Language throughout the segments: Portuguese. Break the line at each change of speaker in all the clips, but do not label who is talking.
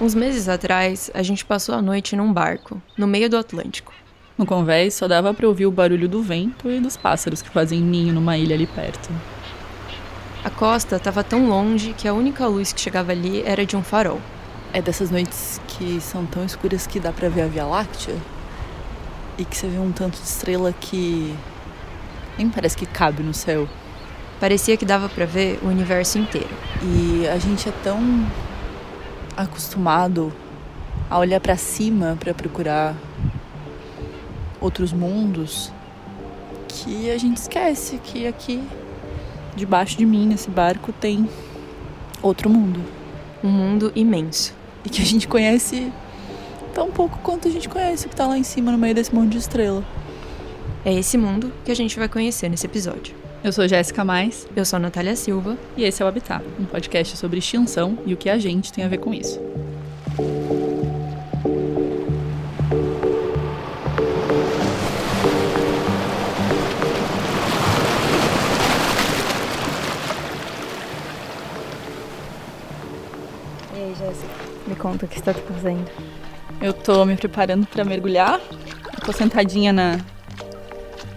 Uns meses atrás, a gente passou a noite num barco, no meio do Atlântico.
No convés só dava para ouvir o barulho do vento e dos pássaros que fazem ninho numa ilha ali perto.
A costa estava tão longe que a única luz que chegava ali era de um farol.
É dessas noites que são tão escuras que dá para ver a Via Láctea? E que você vê um tanto de estrela que nem parece que cabe no céu.
Parecia que dava para ver o universo inteiro.
E a gente é tão acostumado a olhar para cima para procurar outros mundos que a gente esquece que aqui debaixo de mim nesse barco tem outro mundo,
um mundo imenso
e que a gente conhece tão pouco quanto a gente conhece o que tá lá em cima no meio desse monte de estrela.
É esse mundo que a gente vai conhecer nesse episódio.
Eu sou Jéssica Mais.
Eu sou a Natália Silva.
E esse é o Habitat, um podcast sobre extinção e o que a gente tem a ver com isso.
E aí, Jéssica? Me conta o que você tá fazendo.
Eu tô me preparando para mergulhar. Tô sentadinha na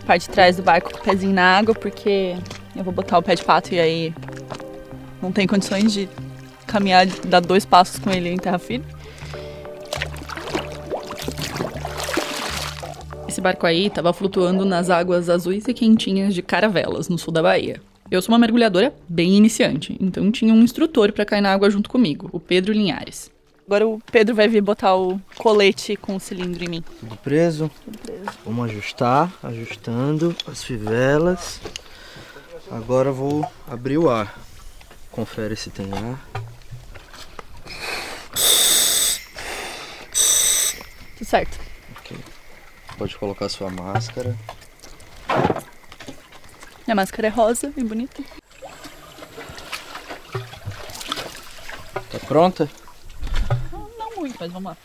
parte de trás do barco com o pezinho na água, porque eu vou botar o pé de pato e aí não tem condições de caminhar, dar dois passos com ele em terra firme. Esse barco aí estava flutuando nas águas azuis e quentinhas de Caravelas, no sul da Bahia. Eu sou uma mergulhadora bem iniciante, então tinha um instrutor para cair na água junto comigo, o Pedro Linhares. Agora o Pedro vai vir botar o colete com o cilindro em mim.
Tudo preso?
Tudo preso.
Vamos ajustar, ajustando as fivelas. Agora vou abrir o ar. Confere se tem ar.
Tudo certo.
Ok. Pode colocar sua máscara.
Minha máscara é rosa e bonita.
Tá pronta?
Mas vamos lá.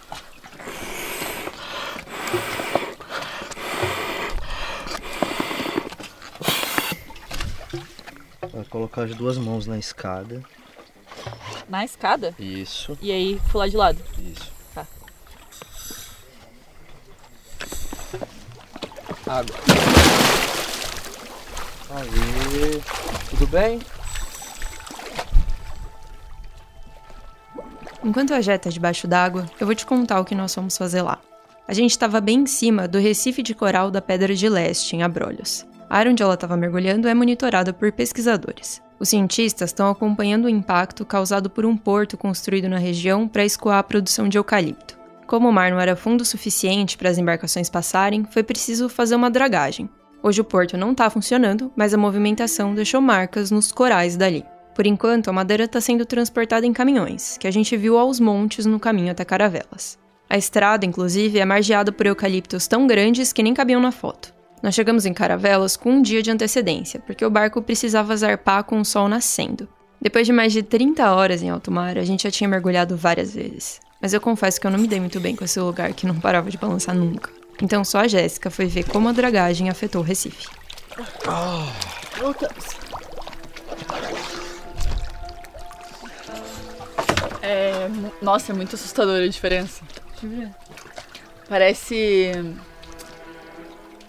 Vai colocar as duas mãos na escada.
Na escada?
Isso,
E aí, pular de lado.
isso.
Tá.
Água. Aí, tudo bem?
Enquanto a Jé tá debaixo d'água, eu vou te contar o que nós fomos fazer lá. A gente estava bem em cima do recife de coral da Pedra de Leste, em Abrolhos. A área onde ela estava mergulhando é monitorada por pesquisadores. Os cientistas estão acompanhando o impacto causado por um porto construído na região para escoar a produção de eucalipto. Como o mar não era fundo o suficiente para as embarcações passarem, foi preciso fazer uma dragagem. Hoje o porto não está funcionando, mas a movimentação deixou marcas nos corais dali. Por enquanto, a madeira está sendo transportada em caminhões, que a gente viu aos montes no caminho até Caravelas. A estrada, inclusive, é margeada por eucaliptos tão grandes que nem cabiam na foto. Nós chegamos em Caravelas com um dia de antecedência, porque o barco precisava zarpar com o sol nascendo. Depois de mais de 30 horas em alto mar, a gente já tinha mergulhado várias vezes. Mas eu confesso que eu não me dei muito bem com esse lugar que não parava de balançar nunca. Então só a Jéssica foi ver como a dragagem afetou o Recife.
É, nossa, é muito assustadora a diferença. Parece.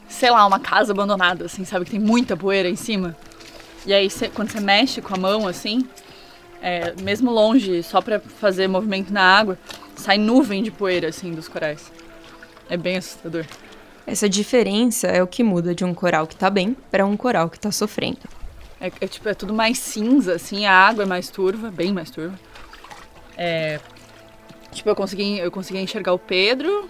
Sei lá, uma casa abandonada, assim, sabe? Que tem muita poeira em cima. E aí, cê- quando você mexe com a mão, assim, é, mesmo longe, só pra fazer movimento na água, sai nuvem de poeira, assim, dos corais. É bem assustador.
Essa diferença é o que muda de um coral que tá bem para um coral que tá sofrendo.
É, é, tipo, é tudo mais cinza, assim, a água é mais turva, bem mais turva. É, tipo, eu consegui, eu consegui enxergar o Pedro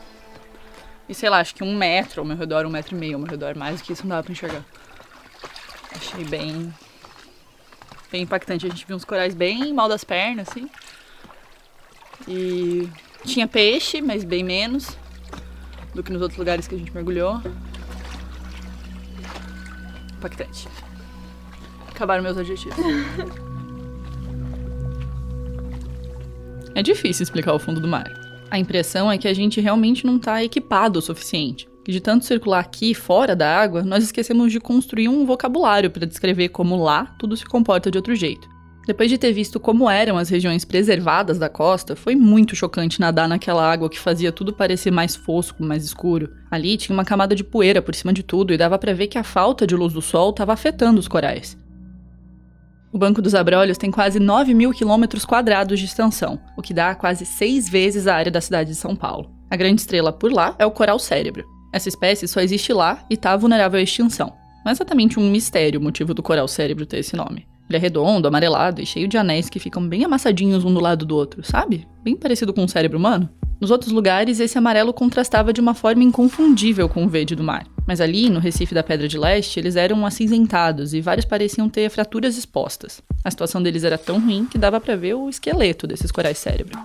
e, sei lá, acho que um metro ao meu redor, um metro e meio ao meu redor, mais do que isso não dava pra enxergar. Achei bem, bem impactante. A gente viu uns corais bem mal das pernas, assim. E tinha peixe, mas bem menos do que nos outros lugares que a gente mergulhou. Impactante. Acabaram meus adjetivos. É difícil explicar o fundo do mar. A impressão é que a gente realmente não está equipado o suficiente. De tanto circular aqui fora da água, nós esquecemos de construir um vocabulário para descrever como lá tudo se comporta de outro jeito. Depois de ter visto como eram as regiões preservadas da costa, foi muito chocante nadar naquela água que fazia tudo parecer mais fosco, mais escuro. Ali tinha uma camada de poeira por cima de tudo e dava para ver que a falta de luz do sol estava afetando os corais. O Banco dos Abrolhos tem quase 9 mil quilômetros quadrados de extensão, o que dá quase seis vezes a área da cidade de São Paulo. A grande estrela por lá é o coral cérebro. Essa espécie só existe lá e está vulnerável à extinção. Não é exatamente um mistério o motivo do coral cérebro ter esse nome. Ele é redondo, amarelado e cheio de anéis que ficam bem amassadinhos um do lado do outro, sabe? Bem parecido com o cérebro humano. Nos outros lugares, esse amarelo contrastava de uma forma inconfundível com o verde do mar. Mas ali, no Recife da Pedra de Leste, eles eram acinzentados e vários pareciam ter fraturas expostas. A situação deles era tão ruim que dava para ver o esqueleto desses corais cérebro.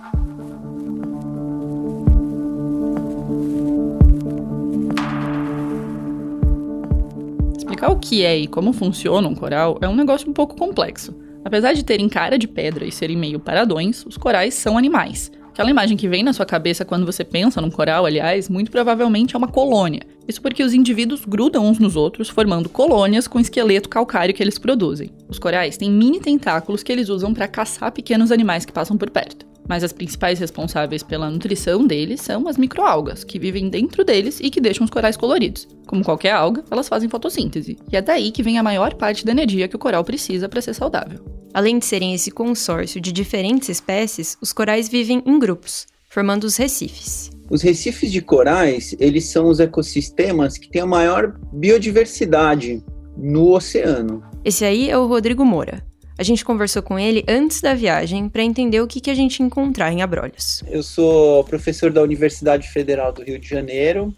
Explicar o que é e como funciona um coral é um negócio um pouco complexo. Apesar de terem cara de pedra e serem meio paradões, os corais são animais. Aquela imagem que vem na sua cabeça quando você pensa num coral, aliás, muito provavelmente é uma colônia. Isso porque os indivíduos grudam uns nos outros, formando colônias com o esqueleto calcário que eles produzem. Os corais têm mini tentáculos que eles usam para caçar pequenos animais que passam por perto. Mas as principais responsáveis pela nutrição deles são as microalgas, que vivem dentro deles e que deixam os corais coloridos. Como qualquer alga, elas fazem fotossíntese, e é daí que vem a maior parte da energia que o coral precisa para ser saudável.
Além de serem esse consórcio de diferentes espécies, os corais vivem em grupos, formando os recifes.
Os recifes de corais, eles são os ecossistemas que têm a maior biodiversidade no oceano.
Esse aí é o Rodrigo Moura. A gente conversou com ele antes da viagem para entender o que, que a gente encontrar em Abrolhos.
Eu sou professor da Universidade Federal do Rio de Janeiro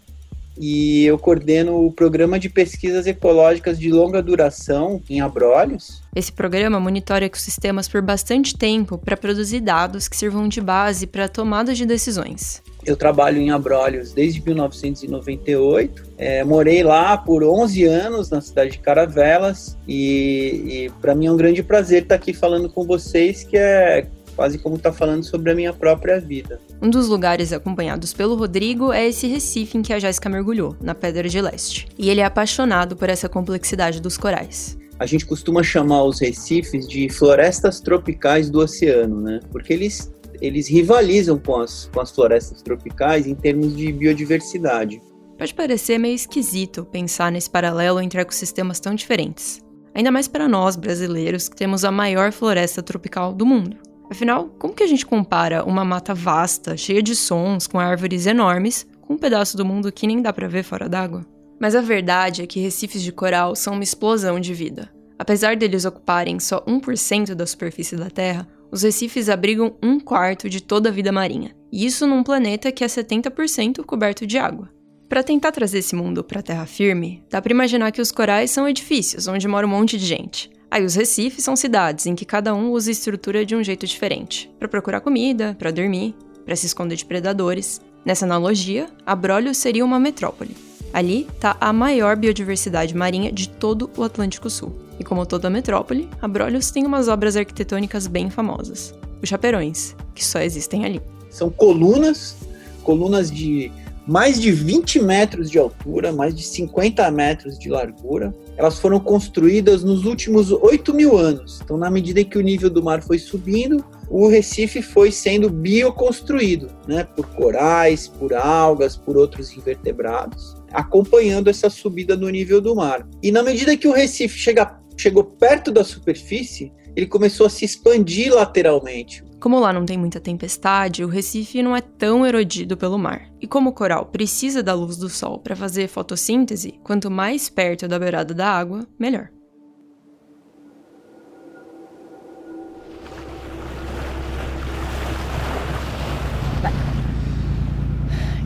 e eu coordeno o programa de pesquisas ecológicas de longa duração em Abrolhos.
Esse programa monitora ecossistemas por bastante tempo para produzir dados que sirvam de base para tomadas de decisões.
Eu trabalho em Abrolhos desde 1998. É, morei lá por 11 anos na cidade de Caravelas e, e para mim é um grande prazer estar aqui falando com vocês, que é quase como estar tá falando sobre a minha própria vida.
Um dos lugares acompanhados pelo Rodrigo é esse Recife em que a Jéssica mergulhou, na Pedra de Leste. E ele é apaixonado por essa complexidade dos corais.
A gente costuma chamar os recifes de florestas tropicais do oceano, né? Porque eles, eles rivalizam com as, com as florestas tropicais em termos de biodiversidade.
Pode parecer meio esquisito pensar nesse paralelo entre ecossistemas tão diferentes. Ainda mais para nós brasileiros que temos a maior floresta tropical do mundo. Afinal, como que a gente compara uma mata vasta, cheia de sons, com árvores enormes, com um pedaço do mundo que nem dá para ver fora d'água? Mas a verdade é que recifes de coral são uma explosão de vida. Apesar deles ocuparem só 1% da superfície da Terra, os recifes abrigam um quarto de toda a vida marinha. E isso num planeta que é 70% coberto de água. Para tentar trazer esse mundo para a terra firme, dá para imaginar que os corais são edifícios onde mora um monte de gente. Aí os recifes são cidades em que cada um usa estrutura de um jeito diferente, para procurar comida, para dormir, para se esconder de predadores. Nessa analogia, Abrolhos seria uma metrópole. Ali está a maior biodiversidade marinha de todo o Atlântico Sul. E como toda metrópole, Abrolhos tem umas obras arquitetônicas bem famosas. Os chaperões, que só existem ali.
São colunas, colunas de mais de 20 metros de altura, mais de 50 metros de largura. Elas foram construídas nos últimos 8 mil anos. Então, na medida que o nível do mar foi subindo, o Recife foi sendo bioconstruído, né, por corais, por algas, por outros invertebrados, acompanhando essa subida no nível do mar. E na medida que o Recife chega, chegou perto da superfície, ele começou a se expandir lateralmente.
Como lá não tem muita tempestade, o Recife não é tão erodido pelo mar. E como o coral precisa da luz do sol para fazer fotossíntese, quanto mais perto da beirada da água, melhor.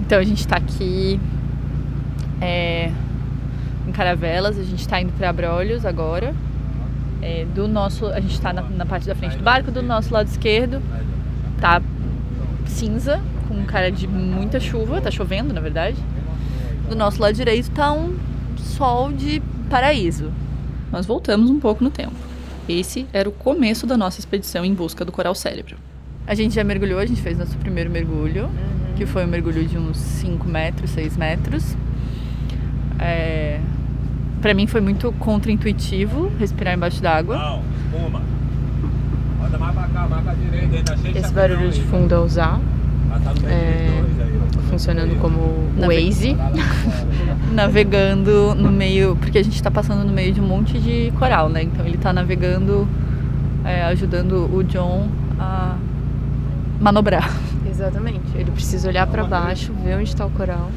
Então a gente está aqui é, em Caravelas, a gente está indo para Abrolhos agora é, do nosso. A gente está na, na, parte da frente do barco, do nosso lado esquerdo tá cinza, com cara de muita chuva, tá chovendo na verdade. Do nosso lado direito tá um sol de paraíso. Nós voltamos um pouco no tempo. Esse era o começo da nossa expedição em busca do coral cérebro. A gente já mergulhou, a gente fez nosso primeiro mergulho, que foi um mergulho de uns 5 metros, 6 metros. É, para mim foi muito contraintuitivo respirar embaixo d'água.
Roda mais pra cá, marca direita, ainda cheio
Esse barulho de
aí,
fundo é.
Ah, tá
É,
aí, ó.
funcionando como Waze.
Fora.
Navegando no meio. Porque a gente tá passando no meio de um monte de coral, né? Então ele tá navegando, é, ajudando o John a manobrar.
Exatamente. Ele precisa olhar pra baixo, ver onde tá o coral.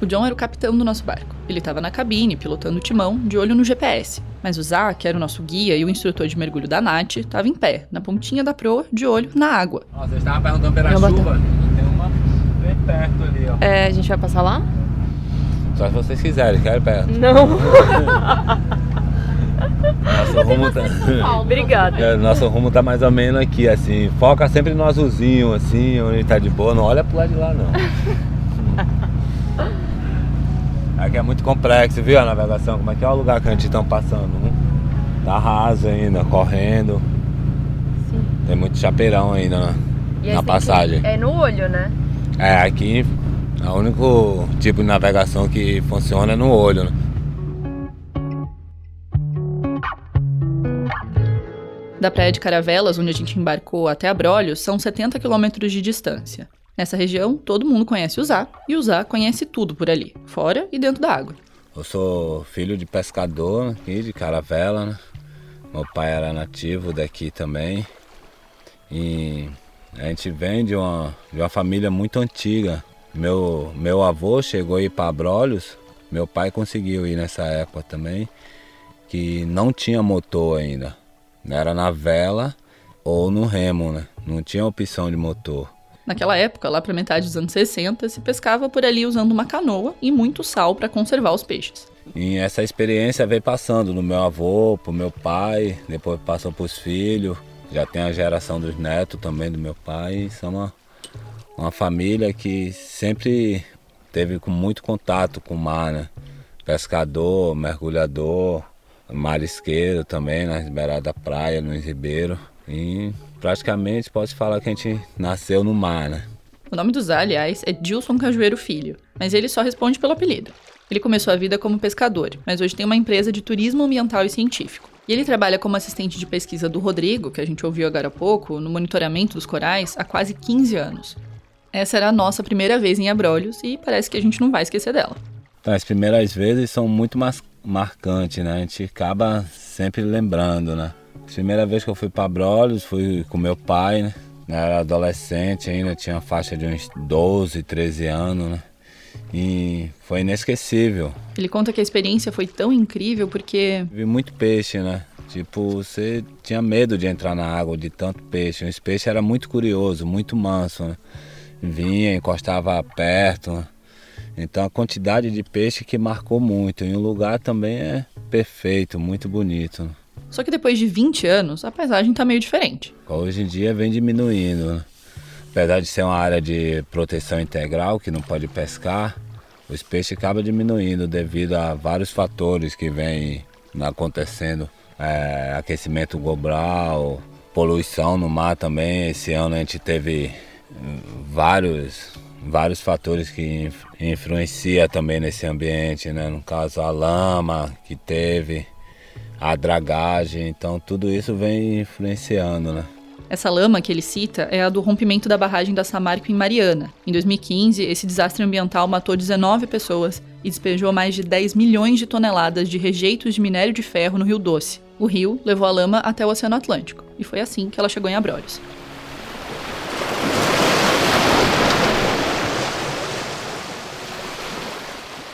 O John era o capitão do nosso barco. Ele estava na cabine, pilotando o timão, de olho no GPS. Mas o Zá, que era o nosso guia e o instrutor de mergulho da Nath, estava em pé, na pontinha da proa, de olho na água.
Vocês estavam perguntando pela chuva. Tem uma bem perto ali, ó.
É, a gente vai passar lá?
Só se vocês quiserem, quero perto.
Não.
Nosso rumo tá...
Obrigada.
É, Nosso rumo tá mais ou menos aqui, assim. Foca sempre no azulzinho, assim, onde tá de boa. Não olha pro lado de lá, não. Aqui é muito complexo, viu a navegação? Como é que é o lugar que a gente tá passando? Né? Tá raso ainda, correndo.
Sim.
Tem muito chapeirão ainda na, na passagem.
É no olho, né?
É, aqui é o único tipo de navegação que funciona é no olho, né?
Da praia de Caravelas, onde a gente embarcou até Abrolhos, são 70 quilômetros de distância. Nessa região, todo mundo conhece o Zá, e o Zá conhece tudo por ali, fora e dentro da água.
Eu sou filho de pescador aqui de Caravela, né? Meu pai era nativo daqui também. E a gente vem de uma, de uma família muito antiga. Meu, meu avô chegou a ir para Abrolhos, meu pai conseguiu ir nessa época também, que não tinha motor ainda. Era na vela ou no remo, né? Não tinha opção de motor.
Naquela época, lá para metade dos anos 60, se pescava por ali usando uma canoa e muito sal para conservar os peixes.
E essa experiência veio passando do meu avô, pro meu pai, depois passou pros filhos. Já tem a geração dos netos também do meu pai. São uma, uma família que sempre teve muito contato com o mar, né? Pescador, mergulhador, marisqueiro também, na beirada da praia, no Ribeiro. E praticamente pode falar que a gente nasceu no mar, né?
O nome do Zá, aliás, é Dilson Cajueiro Filho, mas ele só responde pelo apelido. Ele começou a vida como pescador, mas hoje tem uma empresa de turismo ambiental e científico. E ele trabalha como assistente de pesquisa do Rodrigo, que a gente ouviu agora há pouco, no monitoramento dos corais, há quase 15 anos. Essa era a nossa primeira vez em Abrolhos e parece que a gente não vai esquecer dela.
As primeiras vezes são muito mas- marcantes, né? A gente acaba sempre lembrando, né? A primeira vez que eu fui para Brolhos, fui com meu pai, né? Eu era adolescente ainda, tinha faixa de uns 12, 13 anos, né? E foi inesquecível.
Ele conta que a experiência foi tão incrível porque
Vi muito peixe, né? Tipo, você tinha medo de entrar na água de tanto peixe. Esse peixe era muito curioso, muito manso, né? Vinha, encostava perto. né? Então a quantidade de peixe que marcou muito. E o lugar também é perfeito, muito bonito.
Só que depois de 20 anos, a paisagem tá meio diferente.
Hoje em dia vem diminuindo. né? Apesar de ser uma área de proteção integral, que não pode pescar, os peixes acabam diminuindo devido a vários fatores que vêm acontecendo. É, aquecimento global, poluição no mar também. Esse ano a gente teve vários, vários fatores que inf- influenciam também nesse ambiente, né? No caso a lama que teve, a dragagem, então tudo isso vem influenciando, né?
Essa lama que ele cita é a do rompimento da barragem da Samarco em Mariana. Em 2015, esse desastre ambiental matou 19 pessoas e despejou mais de 10 milhões de toneladas de rejeitos de minério de ferro no Rio Doce. O rio levou a lama até o Oceano Atlântico, e foi assim que ela chegou em Abrolhos.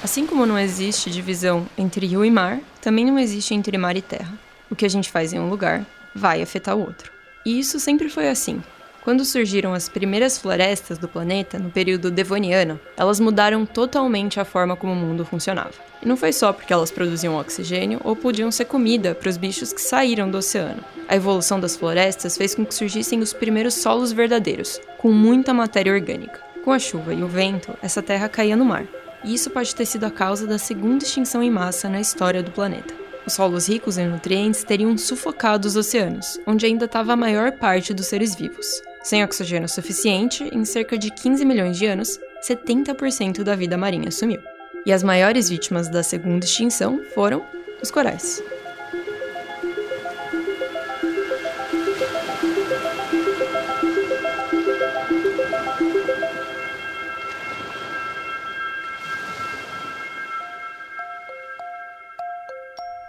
Assim como não existe divisão entre rio e mar, também não existe entre mar e terra. O que a gente faz em um lugar vai afetar o outro. E isso sempre foi assim. Quando surgiram as primeiras florestas do planeta, no período devoniano, elas mudaram totalmente a forma como o mundo funcionava. E não foi só porque elas produziam oxigênio ou podiam ser comida para os bichos que saíram do oceano. A evolução das florestas fez com que surgissem os primeiros solos verdadeiros, com muita matéria orgânica. Com a chuva e o vento, essa terra caía no mar. E isso pode ter sido a causa da segunda extinção em massa na história do planeta. Os solos ricos em nutrientes teriam sufocado os oceanos, onde ainda estava a maior parte dos seres vivos. Sem oxigênio suficiente, em cerca de 15 milhões de anos, 70% da vida marinha sumiu. E as maiores vítimas da segunda extinção foram os corais.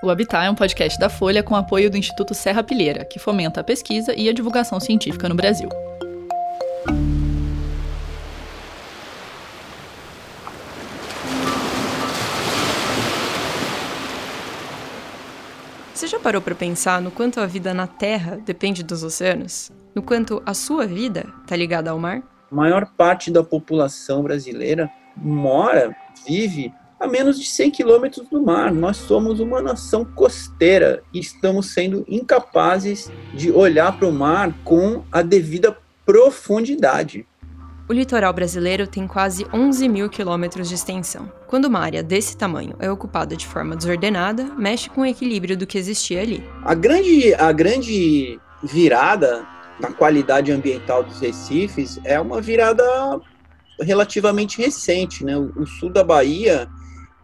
O Habitat é um podcast da Folha com apoio do Instituto Serra Pilheira, que fomenta a pesquisa e a divulgação científica no Brasil.
Você já parou para pensar no quanto a vida na Terra depende dos oceanos? No quanto a sua vida está ligada ao mar?
A maior parte da população brasileira mora, vive a menos de 100 quilômetros do mar. Nós somos uma nação costeira e estamos sendo incapazes de olhar para o mar com a devida profundidade.
O litoral brasileiro tem quase 11 mil quilômetros de extensão. Quando uma área desse tamanho é ocupada de forma desordenada, mexe com o equilíbrio do que existia ali.
A grande, a grande virada na qualidade ambiental dos recifes é uma virada relativamente recente, né? O, sul da Bahia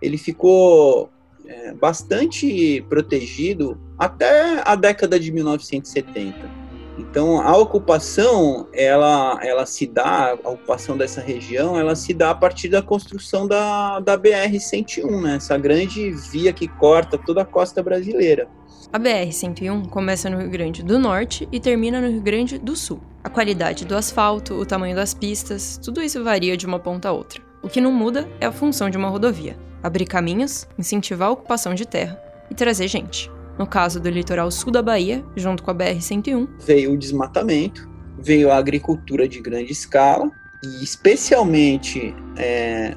ele ficou é, bastante protegido até a década de 1970. Então, a ocupação, ela, ela se dá, a ocupação dessa região, ela se dá a partir da construção da, da BR-101, né? essa grande via que corta toda a costa brasileira.
A BR-101 começa no Rio Grande do Norte e termina no Rio Grande do Sul. A qualidade do asfalto, o tamanho das pistas, tudo isso varia de uma ponta a outra. O que não muda é a função de uma rodovia: abrir caminhos, incentivar a ocupação de terra e trazer gente. No caso do litoral sul da Bahia, junto com a BR-101,
veio o desmatamento, veio a agricultura de grande escala e especialmente é,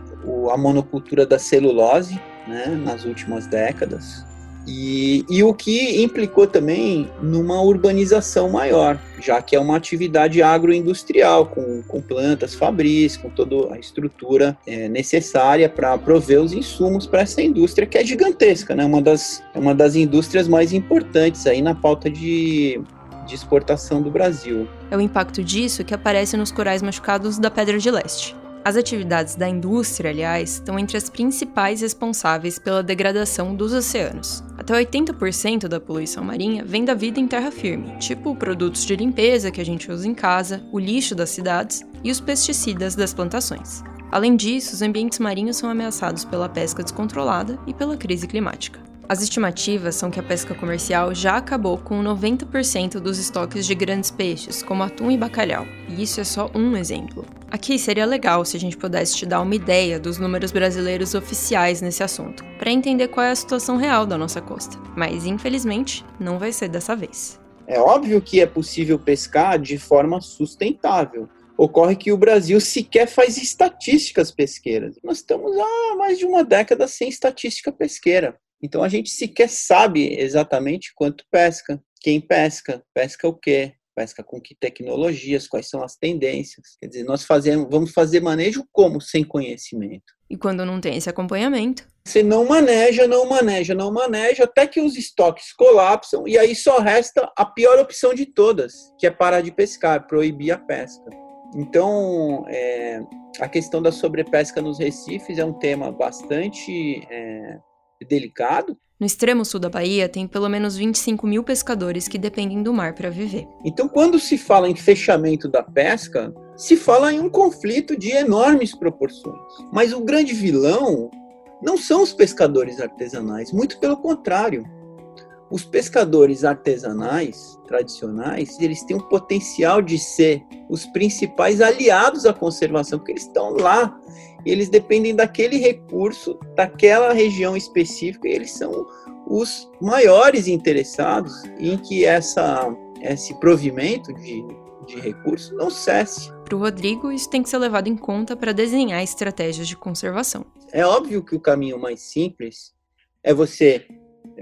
a monocultura da celulose né, nas últimas décadas, e, e, o que implicou também numa urbanização maior, já que é uma atividade agroindustrial, com, com plantas fabris, com toda a estrutura é, necessária para prover os insumos para essa indústria que é gigantesca, né? uma, das, é uma das indústrias mais importantes aí na pauta de, de exportação do Brasil.
É o impacto disso que aparece nos corais machucados da Pedra de Leste. As atividades da indústria, aliás, estão entre as principais responsáveis pela degradação dos oceanos. Até 80% da poluição marinha vem da vida em terra firme, tipo produtos de limpeza que a gente usa em casa, o lixo das cidades e os pesticidas das plantações. Além disso, os ambientes marinhos são ameaçados pela pesca descontrolada e pela crise climática. As estimativas são que a pesca comercial já acabou com 90% dos estoques de grandes peixes, como atum e bacalhau, e isso é só um exemplo. Aqui seria legal se a gente pudesse te dar uma ideia dos números brasileiros oficiais nesse assunto, para entender qual é a situação real da nossa costa, mas infelizmente não vai ser dessa vez.
É óbvio que é possível pescar de forma sustentável, ocorre que o Brasil sequer faz estatísticas pesqueiras. Nós estamos há mais de uma década sem estatística pesqueira. Então a gente sequer sabe exatamente quanto pesca, quem pesca, pesca o quê, pesca com que tecnologias, quais são as tendências. Quer dizer, nós fazemos, vamos fazer manejo como sem conhecimento.
E quando não tem esse acompanhamento?
Você não maneja, não maneja, não maneja, até que os estoques colapsam e aí só resta a pior opção de todas, que é parar de pescar, proibir a pesca. Então, é, a questão da sobrepesca nos recifes é um tema bastante é, delicado.
No extremo sul da Bahia, tem pelo menos 25 mil pescadores que dependem do mar para viver.
Então, quando se fala em fechamento da pesca, se fala em um conflito de enormes proporções. Mas o grande vilão não são os pescadores artesanais, muito pelo contrário. Os pescadores artesanais tradicionais, eles têm o potencial de ser os principais aliados à conservação, porque eles estão lá eles dependem daquele recurso, daquela região específica, e eles são os maiores interessados em que essa, esse provimento de, de recursos não cesse.
Para o Rodrigo, isso tem que ser levado em conta para desenhar estratégias de conservação.
É óbvio que o caminho mais simples é você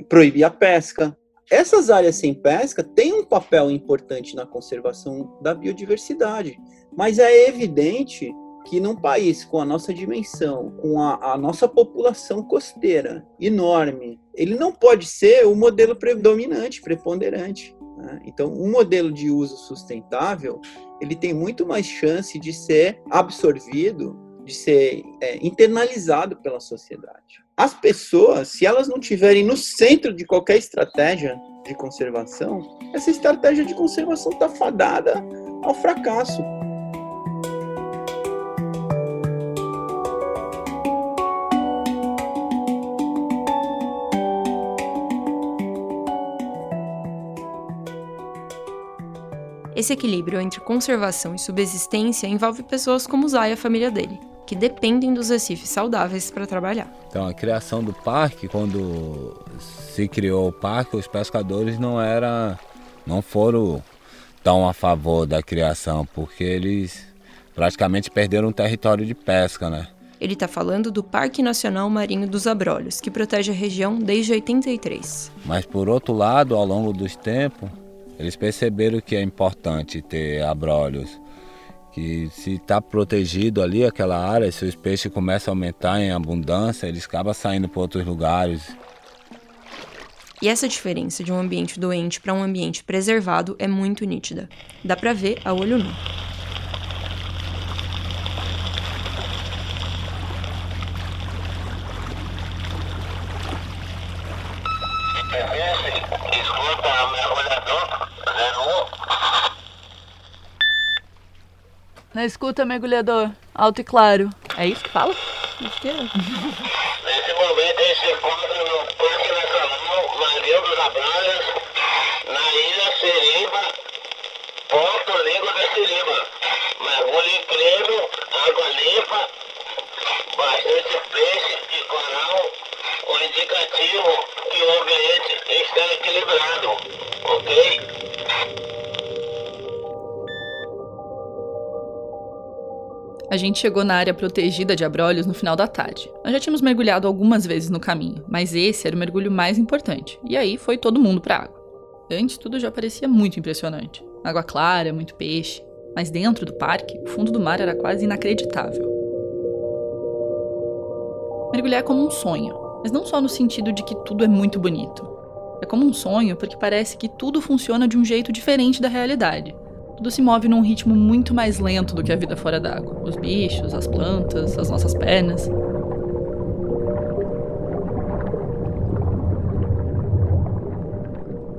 proibir a pesca. Essas áreas sem pesca têm um papel importante na conservação da biodiversidade, mas é evidente que num país com a nossa dimensão, com a, a, nossa população costeira enorme, ele não pode ser o modelo predominante, preponderante. Né? Então, um modelo de uso sustentável, ele tem muito mais chance de ser absorvido, de ser é, internalizado pela sociedade. As pessoas, se elas não estiverem no centro de qualquer estratégia de conservação, essa estratégia de conservação está fadada ao fracasso.
Esse equilíbrio entre conservação e subsistência envolve pessoas como Zay e a família dele, que dependem dos recifes saudáveis para trabalhar.
Então, a criação do parque, quando se criou o parque, os pescadores não era, não foram tão a favor da criação, porque eles praticamente perderam um território de pesca, né?
Ele está falando do Parque Nacional Marinho dos Abrolhos, que protege a região desde 83.
Mas por outro lado, ao longo dos tempos, eles perceberam que é importante ter abrolhos, que se está protegido ali aquela área, se os peixes começam a aumentar em abundância, eles acabam saindo para outros lugares.
E essa diferença de um ambiente doente para um ambiente preservado é muito nítida. Dá para ver a olho nu.
Escuta, mergulhador,
Na escuta, mergulhador, alto e claro. É isso que fala? Acho que é.
Nesse momento ele se encontra no Parque Nacional Marinho dos Abrolhos, na Ilha Seriba, Porto Língua da Seriba. Mergulho incrível, água limpa, bastante peixe e coral, o indicativo que o ambiente está equilibrado, ok?
A gente chegou na área protegida de Abrolhos no final da tarde. Nós já tínhamos mergulhado algumas vezes no caminho, mas esse era o mergulho mais importante. E aí foi todo mundo pra água. Antes tudo já parecia muito impressionante. Água clara, muito peixe. Mas dentro do parque, o fundo do mar era quase inacreditável. Mergulhar é como um sonho, mas não só no sentido de que tudo é muito bonito. É como um sonho porque parece que tudo funciona de um jeito diferente da realidade. Tudo se move num ritmo muito mais lento do que a vida fora d'água. Os bichos, as plantas, as nossas pernas.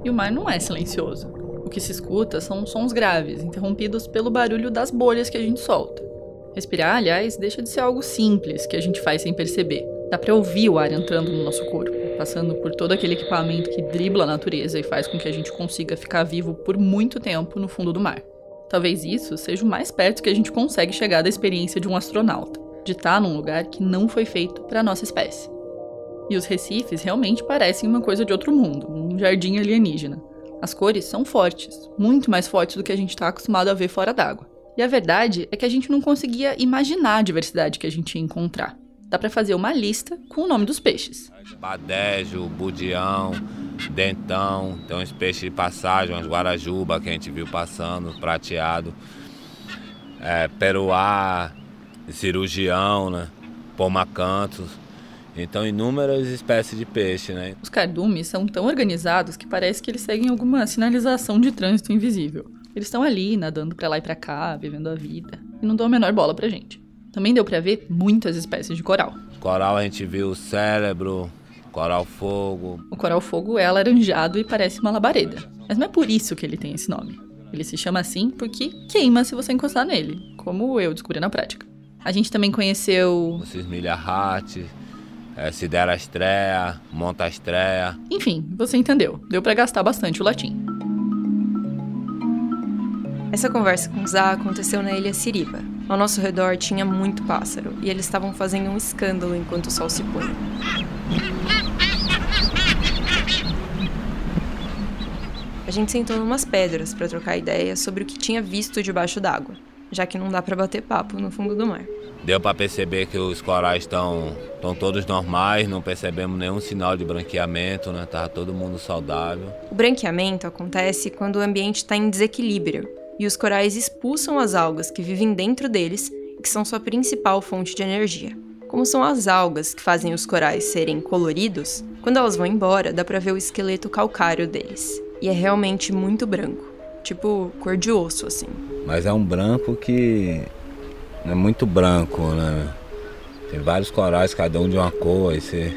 E o mar não é silencioso. O que se escuta são sons graves, interrompidos pelo barulho das bolhas que a gente solta. Respirar, aliás, deixa de ser algo simples que a gente faz sem perceber. Dá para ouvir o ar entrando no nosso corpo, passando por todo aquele equipamento que dribla a natureza e faz com que a gente consiga ficar vivo por muito tempo no fundo do mar. Talvez isso seja o mais perto que a gente consegue chegar da experiência de um astronauta, de estar num lugar que não foi feito para nossa espécie. E os recifes realmente parecem uma coisa de outro mundo, um jardim alienígena. As cores são fortes, muito mais fortes do que a gente está acostumado a ver fora d'água. E a verdade é que a gente não conseguia imaginar a diversidade que a gente ia encontrar. Dá para fazer uma lista com o nome dos peixes.
Badejo, budião, dentão, tem uns peixes de passagem, umas guarajuba que a gente viu passando, prateado. É, peruá, cirurgião, né? Pomacantos. Então, inúmeras espécies de peixe, né?
Os cardumes são tão organizados que parece que eles seguem alguma sinalização de trânsito invisível. Eles estão ali, nadando para lá e para cá, vivendo a vida, e não dão a menor bola pra gente. Também deu para ver muitas espécies de coral.
Coral a gente viu cérebro, coral fogo.
O coral fogo é alaranjado e parece uma labareda, mas não é por isso que ele tem esse nome. Ele se chama assim porque queima se você encostar nele, como eu descobri na prática. A gente também conheceu.
O Cismilha Rat, é, Sidera Estreia, Monta Estreia.
Enfim, você entendeu. Deu para gastar bastante o latim.
Essa conversa com Zá aconteceu na ilha Siriba. Ao nosso redor tinha muito pássaro e eles estavam fazendo um escândalo enquanto o sol se põe. A gente sentou numas pedras para trocar ideias sobre o que tinha visto debaixo d'água, já que não dá para bater papo no fundo do mar.
Deu para perceber que os corais estão todos normais, não percebemos nenhum sinal de branqueamento, né? Tava todo mundo saudável.
O branqueamento acontece quando o ambiente está em desequilíbrio e os corais expulsam as algas que vivem dentro deles e que são sua principal fonte de energia. Como são as algas que fazem os corais serem coloridos, quando elas vão embora dá para ver o esqueleto calcário deles. E é realmente muito branco, tipo cor de osso assim.
Mas é um branco que é muito branco, né? Tem vários corais, cada um de uma cor, aí você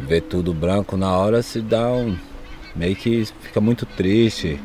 vê tudo branco, na hora se dá um. meio que fica muito triste.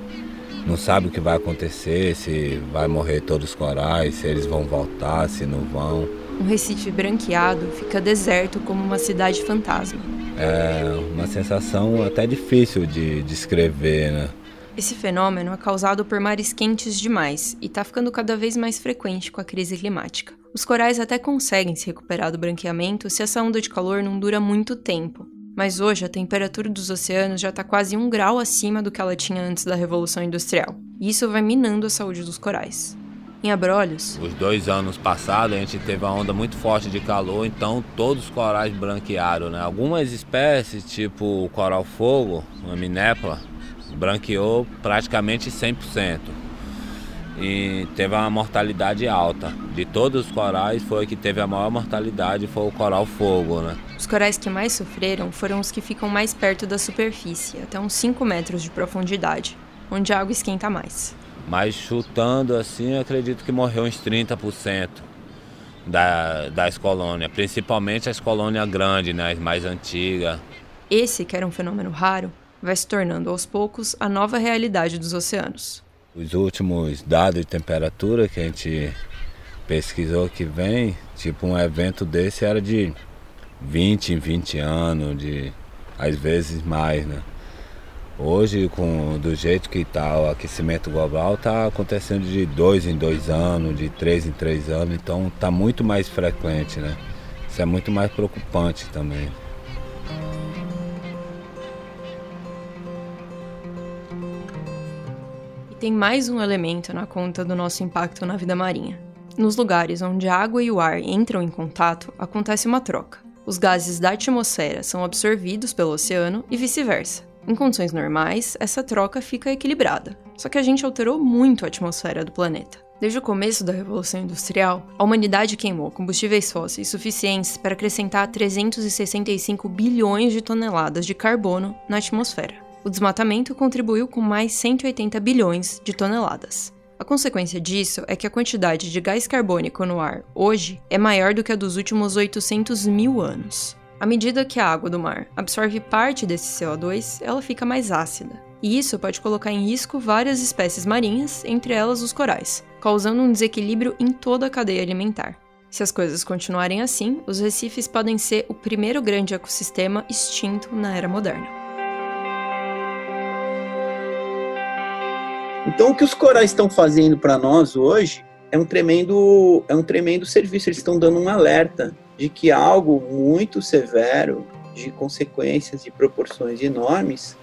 Não sabe o que vai acontecer, se vai morrer todos os corais, se eles vão voltar, se não vão.
Um Recife branqueado fica deserto como uma cidade fantasma.
É uma sensação até difícil de descrever, né?
Esse fenômeno é causado por mares quentes demais e está ficando cada vez mais frequente com a crise climática. Os corais até conseguem se recuperar do branqueamento se essa onda de calor não dura muito tempo, mas hoje a temperatura dos oceanos já está quase um grau acima do que ela tinha antes da Revolução Industrial, e isso vai minando a saúde dos corais. Em Abrolhos,
Os dois anos passados a gente teve uma onda muito forte de calor, então todos os corais branquearam, né? Algumas espécies, tipo o coral fogo, uma minépla, branqueou praticamente 100%. E teve uma mortalidade alta. De todos os corais, foi o que teve a maior mortalidade, foi o coral fogo, né?
Os corais que mais sofreram foram os que ficam mais perto da superfície, até uns 5 metros de profundidade, onde a água esquenta mais.
Mas chutando assim, acredito que morreu uns 30% da, das colônias, principalmente as colônias grandes, né, as mais antigas.
Esse, que era um fenômeno raro, vai se tornando aos poucos a nova realidade dos oceanos.
Os últimos dados de temperatura que a gente pesquisou que vem, tipo um evento desse era de 20 em 20 anos, de às vezes mais, né? Hoje, com do jeito que está o aquecimento global, está acontecendo de dois em dois anos, de três em três anos, então está muito mais frequente, né? Isso é muito mais preocupante também.
E tem mais um elemento na conta do nosso impacto na vida marinha. Nos lugares onde a água e o ar entram em contato, acontece uma troca. Os gases da atmosfera são absorvidos pelo oceano e vice-versa. Em condições normais, essa troca fica equilibrada. Só que a gente alterou muito a atmosfera do planeta. Desde o começo da Revolução Industrial, a humanidade queimou combustíveis fósseis suficientes para acrescentar 365 bilhões de toneladas de carbono na atmosfera. O desmatamento contribuiu com mais 180 bilhões de toneladas. A consequência disso é que a quantidade de gás carbônico no ar hoje é maior do que a dos últimos 800 mil anos. À medida que a água do mar absorve parte desse CO2, ela fica mais ácida. E isso pode colocar em risco várias espécies marinhas, entre elas os corais, causando um desequilíbrio em toda a cadeia alimentar. Se as coisas continuarem assim, os recifes podem ser o primeiro grande ecossistema extinto na era moderna.
Então, o que os corais estão fazendo para nós hoje é um tremendo, é um tremendo serviço. Eles estão dando um alerta de que algo muito severo, de consequências e proporções enormes,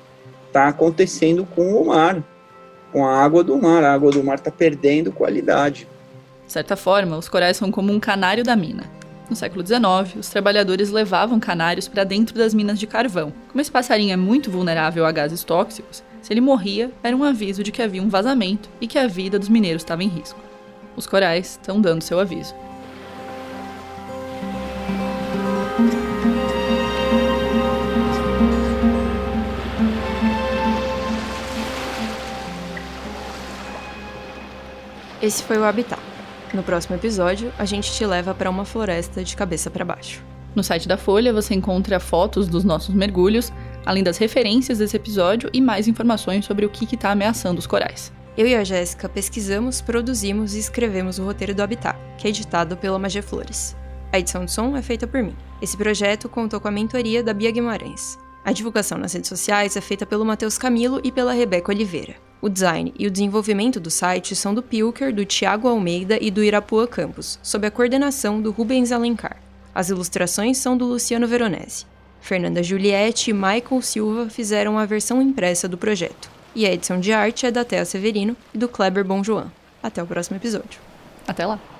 está acontecendo com o mar, com a água do mar. A água do mar está perdendo qualidade.
De certa forma, os corais são como um canário da mina. No século XIX, os trabalhadores levavam canários para dentro das minas de carvão. Como esse passarinho é muito vulnerável a gases tóxicos, se ele morria, era um aviso de que havia um vazamento e que a vida dos mineiros estava em risco. Os corais estão dando seu aviso.
Esse foi o Habitat. No próximo episódio, a gente te leva para uma floresta de cabeça para baixo.
No site da Folha você encontra fotos dos nossos mergulhos, além das referências desse episódio e mais informações sobre o que está ameaçando os corais.
Eu e a Jéssica pesquisamos, produzimos e escrevemos o roteiro do Habitat, que é editado pela Magia Flores. A edição de som é feita por mim. Esse projeto contou com a mentoria da Bia Guimarães. A divulgação nas redes sociais é feita pelo Matheus Camilo e pela Rebeca Oliveira. O design e o desenvolvimento do site são do Pilker, do Tiago Almeida e do Irapuã Campos, sob a coordenação do Rubens Alencar. As ilustrações são do Luciano Veronese. Fernanda Juliette e Michael Silva fizeram a versão impressa do projeto. E a edição de arte é da Thea Severino e do Kleber Bonjoan. Até o próximo episódio.
Até lá!